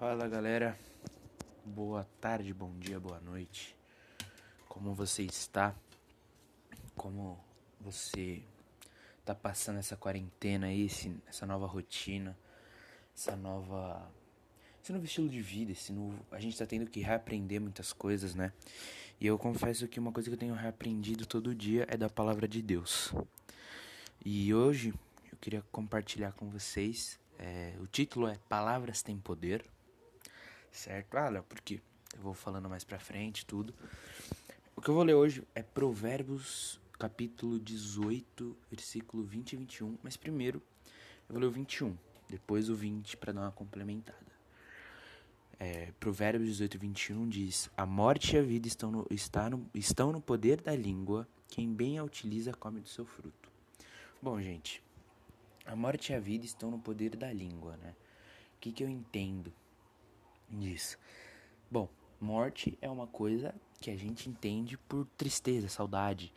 Fala galera, boa tarde, bom dia, boa noite. Como você está? Como você tá passando essa quarentena aí, esse, essa nova rotina, essa nova. Esse novo estilo de vida, esse novo. A gente tá tendo que reaprender muitas coisas, né? E eu confesso que uma coisa que eu tenho reaprendido todo dia é da palavra de Deus. E hoje eu queria compartilhar com vocês. É, o título é Palavras Têm Poder certo? Ah, Léo, por quê? Eu vou falando mais pra frente, tudo. O que eu vou ler hoje é Provérbios, capítulo 18, versículo 20 e 21. Mas primeiro, eu vou ler o 21, depois o 20 para dar uma complementada. É, Provérbios 18, 21 diz: A morte e a vida estão no, está no, estão no poder da língua, quem bem a utiliza come do seu fruto. Bom, gente, a morte e a vida estão no poder da língua, né? O que, que eu entendo disso. Bom, morte é uma coisa que a gente entende por tristeza, saudade.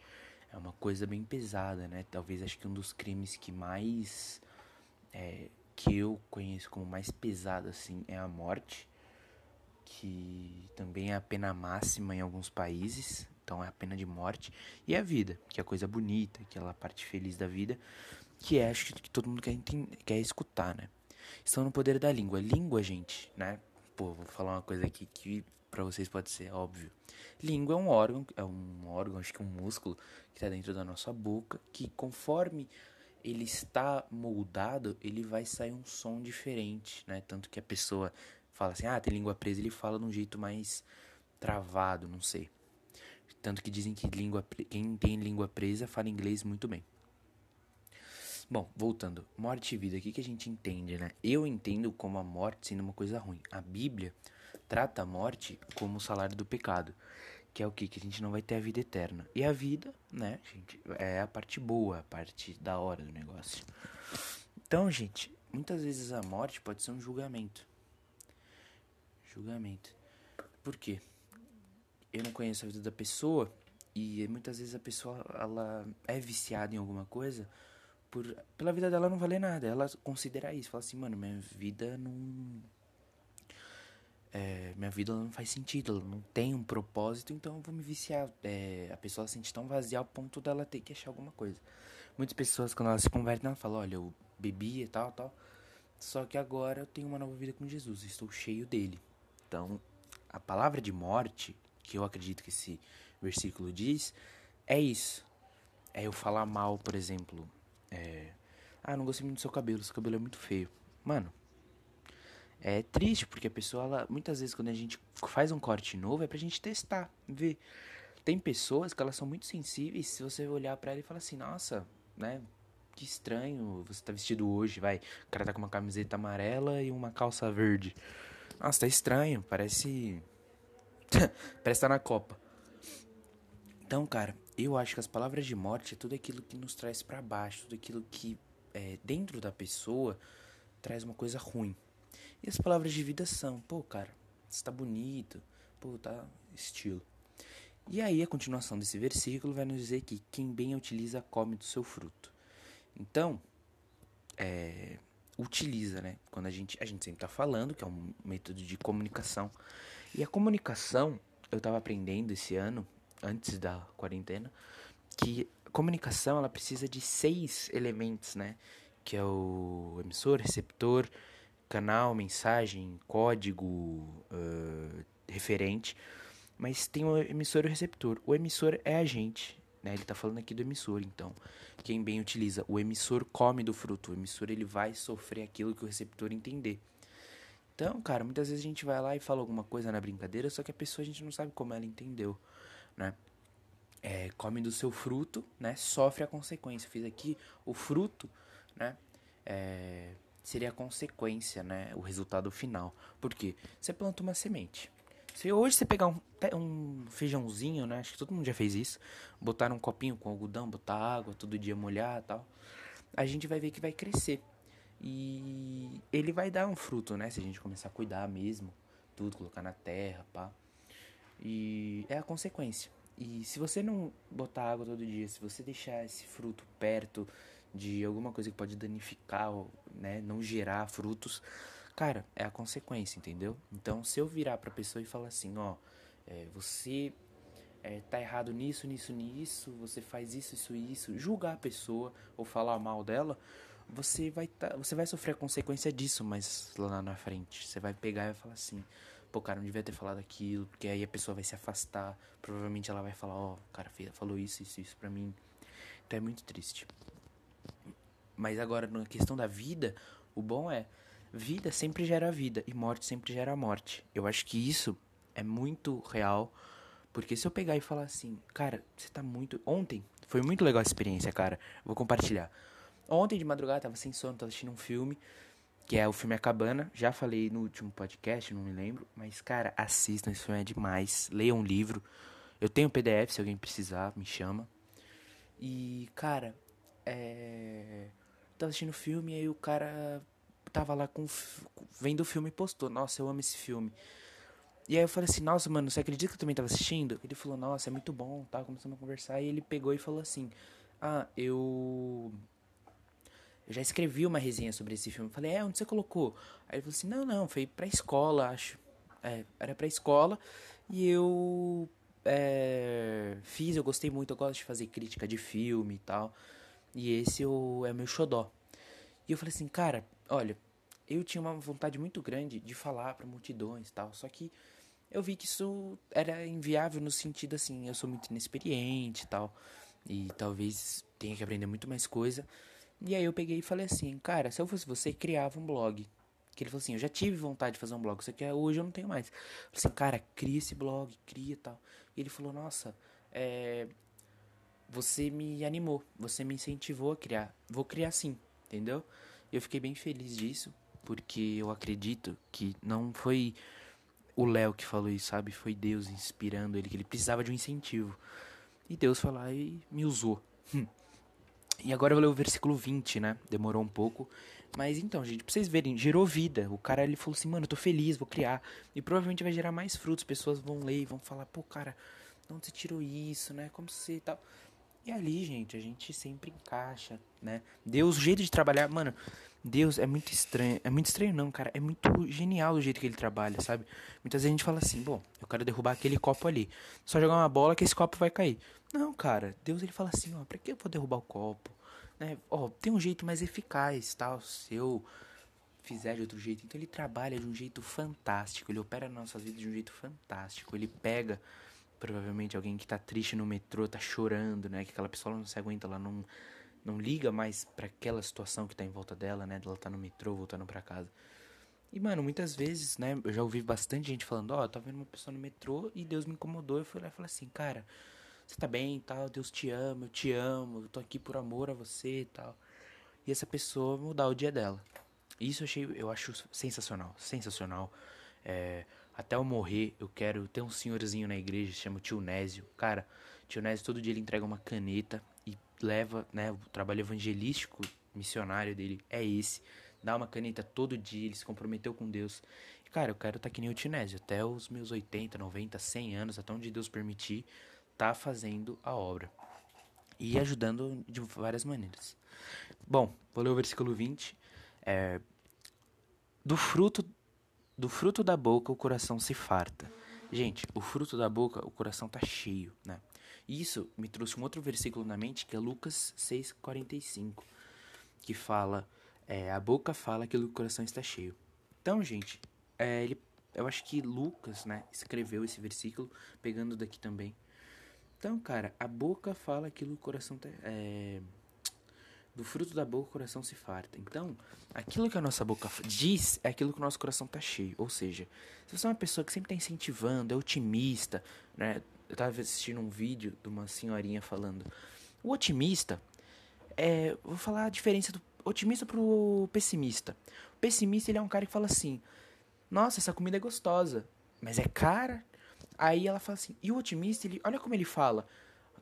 É uma coisa bem pesada, né? Talvez acho que um dos crimes que mais. É, que eu conheço como mais pesado, assim, é a morte. Que também é a pena máxima em alguns países. Então é a pena de morte. E a vida, que é a coisa bonita, aquela parte feliz da vida. Que é, acho que todo mundo quer, quer escutar, né? Estão no poder da língua. Língua, gente, né? Pô, vou falar uma coisa aqui que para vocês pode ser óbvio. Língua é um órgão, é um órgão, acho que um músculo que está dentro da nossa boca, que conforme ele está moldado, ele vai sair um som diferente, né? Tanto que a pessoa fala assim, ah, tem língua presa, ele fala de um jeito mais travado, não sei. Tanto que dizem que língua, quem tem língua presa fala inglês muito bem. Bom, voltando. Morte e vida, o que, que a gente entende, né? Eu entendo como a morte sendo uma coisa ruim. A Bíblia trata a morte como o salário do pecado. Que é o que? Que a gente não vai ter a vida eterna. E a vida, né, gente, é a parte boa, a parte da hora do negócio. Então, gente, muitas vezes a morte pode ser um julgamento. Julgamento. Por quê? Eu não conheço a vida da pessoa e muitas vezes a pessoa ela é viciada em alguma coisa por pela vida dela não valer nada. Ela considera isso, fala assim, mano, minha vida não é, minha vida não faz sentido, ela não tem um propósito, então eu vou me viciar. É, a pessoa se sente tão vazia ao ponto dela ter que achar alguma coisa. Muitas pessoas, quando elas se convertem, elas falam: Olha, eu bebi e tal, tal. Só que agora eu tenho uma nova vida com Jesus, estou cheio dele. Então, a palavra de morte, que eu acredito que esse versículo diz, é isso. É eu falar mal, por exemplo, é. Ah, não gostei muito do seu cabelo, seu cabelo é muito feio. Mano, é triste, porque a pessoa, ela, muitas vezes, quando a gente faz um corte novo, é pra gente testar, ver. Tem pessoas que elas são muito sensíveis, se você olhar para ela e falar assim, nossa, né, que estranho, você tá vestido hoje, vai. O cara tá com uma camiseta amarela e uma calça verde. Nossa, tá estranho, parece. parece tá na Copa. Então, cara, eu acho que as palavras de morte é tudo aquilo que nos traz para baixo, tudo aquilo que é, dentro da pessoa traz uma coisa ruim. E as palavras de vida são, pô, cara, você tá bonito, pô, tá estilo. E aí a continuação desse versículo vai nos dizer que quem bem utiliza come do seu fruto. Então, é, utiliza, né? Quando a gente, a gente sempre tá falando que é um método de comunicação. E a comunicação, eu tava aprendendo esse ano, antes da quarentena, que comunicação ela precisa de seis elementos, né? Que é o emissor, receptor, canal, mensagem, código, uh, referente. Mas tem o emissor e o receptor. O emissor é a gente, né? Ele tá falando aqui do emissor, então. Quem bem utiliza, o emissor come do fruto. O emissor ele vai sofrer aquilo que o receptor entender. Então, cara, muitas vezes a gente vai lá e fala alguma coisa na brincadeira, só que a pessoa a gente não sabe como ela entendeu né? É, come do seu fruto, né? Sofre a consequência. Fiz aqui o fruto, né? É, seria a consequência, né? O resultado final. Por quê? Você planta uma semente. Se hoje você pegar um, um feijãozinho, né? Acho que todo mundo já fez isso. Botar um copinho com algodão, botar água, todo dia molhar tal. A gente vai ver que vai crescer. E ele vai dar um fruto, né? Se a gente começar a cuidar mesmo. Tudo, colocar na terra, pá. E é a consequência. E se você não botar água todo dia, se você deixar esse fruto perto de alguma coisa que pode danificar, né, não gerar frutos, cara, é a consequência, entendeu? Então, se eu virar pra pessoa e falar assim, ó, é, você é, tá errado nisso, nisso, nisso, você faz isso, isso, isso, julgar a pessoa ou falar mal dela, você vai tá, você vai sofrer a consequência disso, mas lá na frente, você vai pegar e vai falar assim, pô, cara, não devia ter falado aquilo, porque aí a pessoa vai se afastar, provavelmente ela vai falar, ó, oh, o cara falou isso, isso, isso pra mim. Então é muito triste. Mas agora, na questão da vida, o bom é, vida sempre gera vida e morte sempre gera morte. Eu acho que isso é muito real, porque se eu pegar e falar assim, cara, você tá muito. Ontem, foi muito legal a experiência, cara. Vou compartilhar. Ontem de madrugada, tava sem sono, tava assistindo um filme, que é o filme A Cabana. Já falei no último podcast, não me lembro. Mas, cara, assistam, esse filme é demais. Leiam um livro. Eu tenho PDF, se alguém precisar, me chama. E, cara, é. Tava assistindo o filme e aí o cara tava lá com. vendo o filme e postou. Nossa, eu amo esse filme. E aí eu falei assim, nossa, mano, você acredita que eu também tava assistindo? Ele falou, nossa, é muito bom, tá? Começamos a conversar e ele pegou e falou assim, ah, eu eu já escrevi uma resenha sobre esse filme. falei, é, onde você colocou? Aí ele falou assim, não, não, foi pra escola, acho. É, era pra escola. E eu é, fiz, eu gostei muito, eu gosto de fazer crítica de filme e tal. E esse eu, é o meu xodó. E eu falei assim, cara, olha, eu tinha uma vontade muito grande de falar para multidões e tal. Só que eu vi que isso era inviável no sentido assim, eu sou muito inexperiente e tal. E talvez tenha que aprender muito mais coisa. E aí eu peguei e falei assim, cara, se eu fosse você, criava um blog. Que ele falou assim, eu já tive vontade de fazer um blog, só que hoje eu não tenho mais. Eu falei assim, cara, cria esse blog, cria tal. E ele falou, nossa, é, você me animou, você me incentivou a criar. Vou criar sim, entendeu? E eu fiquei bem feliz disso, porque eu acredito que não foi o Léo que falou isso, sabe? Foi Deus inspirando ele, que ele precisava de um incentivo. E Deus foi lá e me usou. E agora eu vou ler o versículo 20, né? Demorou um pouco. Mas então, gente, pra vocês verem, gerou vida. O cara ele falou assim, mano, eu tô feliz, vou criar. E provavelmente vai gerar mais frutos. Pessoas vão ler e vão falar, pô, cara, de onde você tirou isso, né? Como você tal. E ali, gente, a gente sempre encaixa, né? Deus, o jeito de trabalhar, mano, Deus é muito estranho. É muito estranho, não, cara. É muito genial o jeito que ele trabalha, sabe? Muitas vezes a gente fala assim, bom, eu quero derrubar aquele copo ali. Só jogar uma bola que esse copo vai cair. Não, cara. Deus ele fala assim, ó, pra que eu vou derrubar o copo? Né? Ó, tem um jeito mais eficaz, tal. Tá? Se eu fizer de outro jeito. Então ele trabalha de um jeito fantástico. Ele opera nas nossas vidas de um jeito fantástico. Ele pega provavelmente alguém que tá triste no metrô, tá chorando, né? Que aquela pessoa não se aguenta, ela não não liga mais para aquela situação que tá em volta dela, né? Ela tá no metrô voltando para casa. E, mano, muitas vezes, né? Eu já ouvi bastante gente falando: Ó, oh, tá vendo uma pessoa no metrô e Deus me incomodou. Eu fui lá e falei assim: Cara, você tá bem e tal, Deus te ama, eu te amo, eu tô aqui por amor a você e tal. E essa pessoa mudar o dia dela. Isso eu achei, eu acho sensacional, sensacional. É, até eu morrer, eu quero ter um senhorzinho na igreja, chama Tio Nésio. Cara, Tio Nésio todo dia ele entrega uma caneta leva, né, o trabalho evangelístico missionário dele é esse. Dá uma caneta todo dia, ele se comprometeu com Deus. E, cara, eu quero estar tá que nem o Tinésio, até os meus 80, 90, 100 anos, até onde Deus permitir, tá fazendo a obra. E ajudando de várias maneiras. Bom, vou ler o versículo 20. É, do fruto do fruto da boca o coração se farta. Gente, o fruto da boca, o coração tá cheio, né? Isso me trouxe um outro versículo na mente, que é Lucas 6,45, que fala, é, a boca fala aquilo que o coração está cheio. Então, gente, é, ele, eu acho que Lucas, né, escreveu esse versículo, pegando daqui também. Então, cara, a boca fala aquilo que o coração está... É, do fruto da boca o coração se farta. Então, aquilo que a nossa boca diz é aquilo que o nosso coração está cheio. Ou seja, se você é uma pessoa que sempre está incentivando, é otimista, né? Eu estava assistindo um vídeo de uma senhorinha falando. O otimista é, vou falar a diferença do otimista pro pessimista. O pessimista ele é um cara que fala assim: "Nossa, essa comida é gostosa, mas é cara". Aí ela fala assim: "E o otimista, ele, olha como ele fala: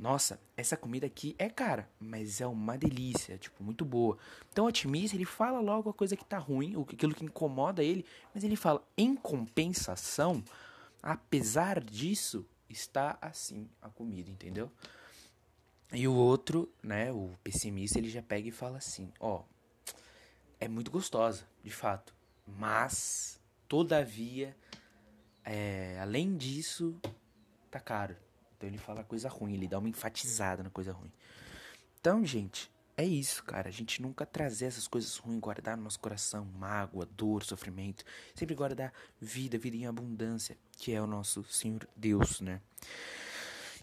nossa, essa comida aqui é cara, mas é uma delícia, tipo, muito boa. Então o otimista, ele fala logo a coisa que tá ruim, aquilo que incomoda ele, mas ele fala, em compensação, apesar disso, está assim a comida, entendeu? E o outro, né, o pessimista, ele já pega e fala assim, ó, é muito gostosa, de fato, Mas, todavia, é, além disso, tá caro. Então ele fala coisa ruim, ele dá uma enfatizada na coisa ruim. Então, gente, é isso, cara. A gente nunca trazer essas coisas ruins, guardar no nosso coração mágoa, dor, sofrimento. Sempre guardar vida, vida em abundância, que é o nosso Senhor Deus, né?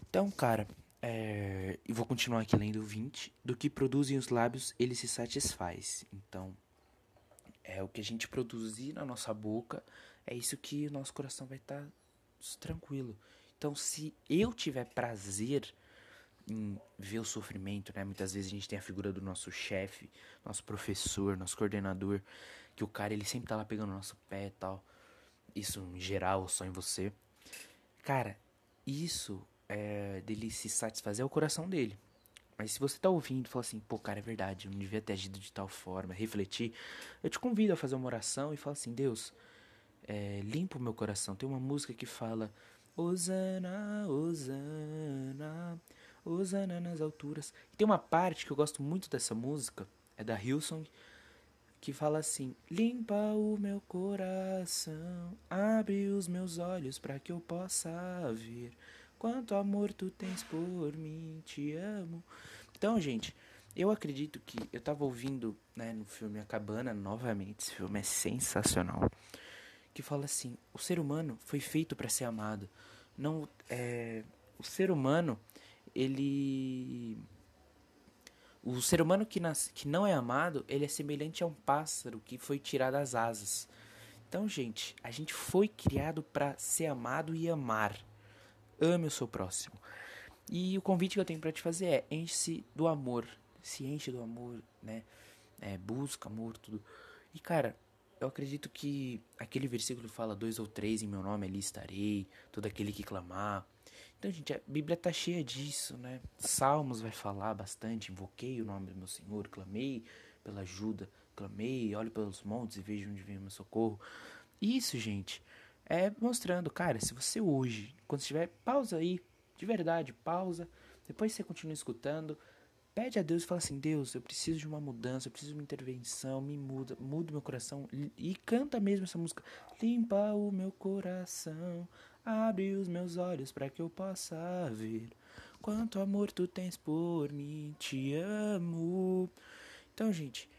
Então, cara, é... e vou continuar aqui lendo o 20. Do que produzem os lábios, ele se satisfaz. Então, é o que a gente produzir na nossa boca, é isso que o nosso coração vai estar tá tranquilo. Então, se eu tiver prazer em ver o sofrimento, né? Muitas vezes a gente tem a figura do nosso chefe, nosso professor, nosso coordenador, que o cara ele sempre tá lá pegando o nosso pé e tal. Isso em geral, só em você. Cara, isso é dele se satisfazer é o coração dele. Mas se você tá ouvindo e fala assim, pô, cara, é verdade, eu não devia ter agido de tal forma, refletir, eu te convido a fazer uma oração e fala assim, Deus, é, limpa o meu coração. Tem uma música que fala, Osana, Osana, Osana nas alturas. E tem uma parte que eu gosto muito dessa música, é da Hillsong, que fala assim: Limpa o meu coração, abre os meus olhos para que eu possa ver quanto amor tu tens por mim, te amo. Então, gente, eu acredito que eu tava ouvindo, né, no filme A Cabana novamente, esse filme é sensacional, que fala assim: o ser humano foi feito para ser amado. Não é o ser humano ele o ser humano que, nas, que não é amado, ele é semelhante a um pássaro que foi tirado as asas. Então, gente, a gente foi criado para ser amado e amar. Ame o seu próximo. E o convite que eu tenho para te fazer é: enche-se do amor. Se enche do amor, né? É, busca amor, tudo. E, cara, eu acredito que aquele versículo fala: dois ou três em meu nome ali estarei, todo aquele que clamar. Então, gente, a Bíblia tá cheia disso, né? Salmos vai falar bastante. Invoquei o nome do meu Senhor, clamei pela ajuda, clamei, olho pelos montes e vejo onde vem o meu socorro. Isso, gente, é mostrando, cara, se você hoje, quando estiver, pausa aí, de verdade, pausa. Depois você continua escutando. Pede a Deus e fala assim: Deus, eu preciso de uma mudança, eu preciso de uma intervenção, me muda, muda meu coração. E canta mesmo essa música: Limpa o meu coração, Abre os meus olhos para que eu possa ver quanto amor tu tens por mim, te amo. Então, gente,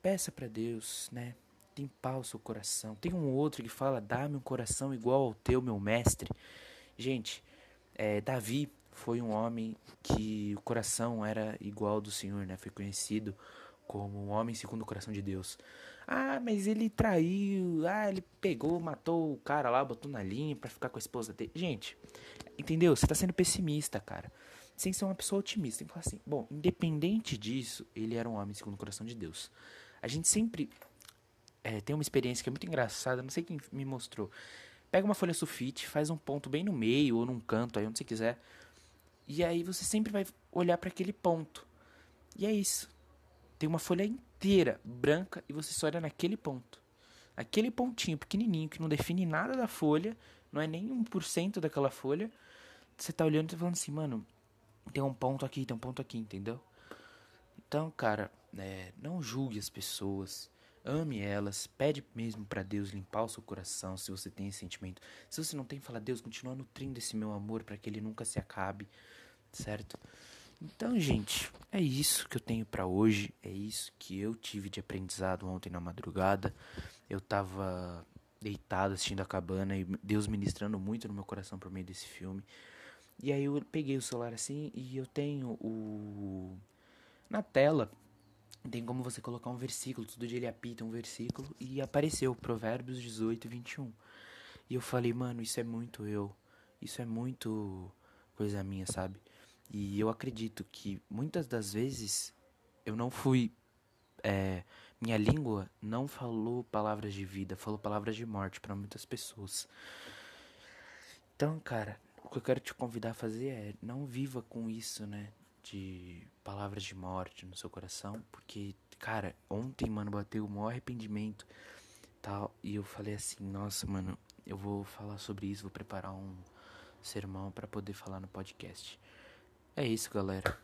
peça para Deus, né? Limpar o seu coração. Tem um outro que fala: dá-me um coração igual ao teu, meu mestre. Gente, é, Davi foi um homem que o coração era igual ao do Senhor, né? Foi conhecido como um homem segundo o coração de Deus. Ah, mas ele traiu. Ah, ele pegou, matou o cara lá, botou na linha para ficar com a esposa dele. Gente, entendeu? Você tá sendo pessimista, cara. Sem ser uma pessoa otimista. Tem que falar assim: bom, independente disso, ele era um homem segundo o coração de Deus. A gente sempre é, tem uma experiência que é muito engraçada, não sei quem me mostrou. Pega uma folha sulfite, faz um ponto bem no meio ou num canto, aí onde você quiser. E aí você sempre vai olhar para aquele ponto. E é isso. Tem uma folha inteira branca e você só olha naquele ponto. Aquele pontinho pequenininho que não define nada da folha, não é nem 1% daquela folha. Você tá olhando e tá falando assim, mano, tem um ponto aqui, tem um ponto aqui, entendeu? Então, cara, é, não julgue as pessoas, ame elas, pede mesmo para Deus limpar o seu coração se você tem esse sentimento. Se você não tem, fala, Deus, continua nutrindo esse meu amor para que ele nunca se acabe, certo? Então, gente, é isso que eu tenho para hoje. É isso que eu tive de aprendizado ontem na madrugada. Eu tava deitado assistindo a cabana e Deus ministrando muito no meu coração por meio desse filme. E aí eu peguei o celular assim e eu tenho o na tela tem como você colocar um versículo, todo dia ele apita um versículo e apareceu Provérbios 18, 21. E eu falei, mano, isso é muito eu. Isso é muito coisa minha, sabe? E eu acredito que muitas das vezes eu não fui. É, minha língua não falou palavras de vida, falou palavras de morte para muitas pessoas. Então, cara, o que eu quero te convidar a fazer é não viva com isso, né? De palavras de morte no seu coração, porque, cara, ontem, mano, bateu o maior arrependimento tal. E eu falei assim, nossa, mano, eu vou falar sobre isso, vou preparar um sermão para poder falar no podcast. É isso, galera.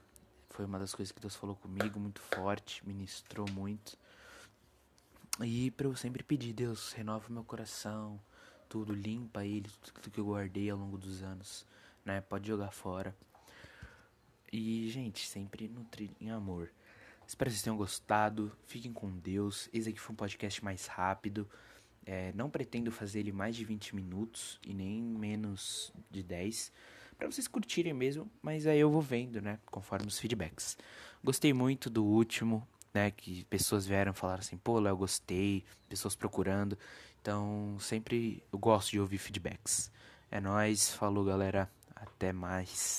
Foi uma das coisas que Deus falou comigo, muito forte, ministrou muito. E pra eu sempre pedir, Deus, renova meu coração, tudo, limpa ele, tudo que eu guardei ao longo dos anos, né? Pode jogar fora. E, gente, sempre nutrir em amor. Espero que vocês tenham gostado. Fiquem com Deus. Esse aqui foi um podcast mais rápido. É, não pretendo fazer ele mais de 20 minutos e nem menos de 10. Para vocês curtirem mesmo, mas aí eu vou vendo, né? Conforme os feedbacks. Gostei muito do último, né? Que pessoas vieram falar assim, pô, Léo, gostei. Pessoas procurando. Então, sempre eu gosto de ouvir feedbacks. É nóis. Falou, galera. Até mais.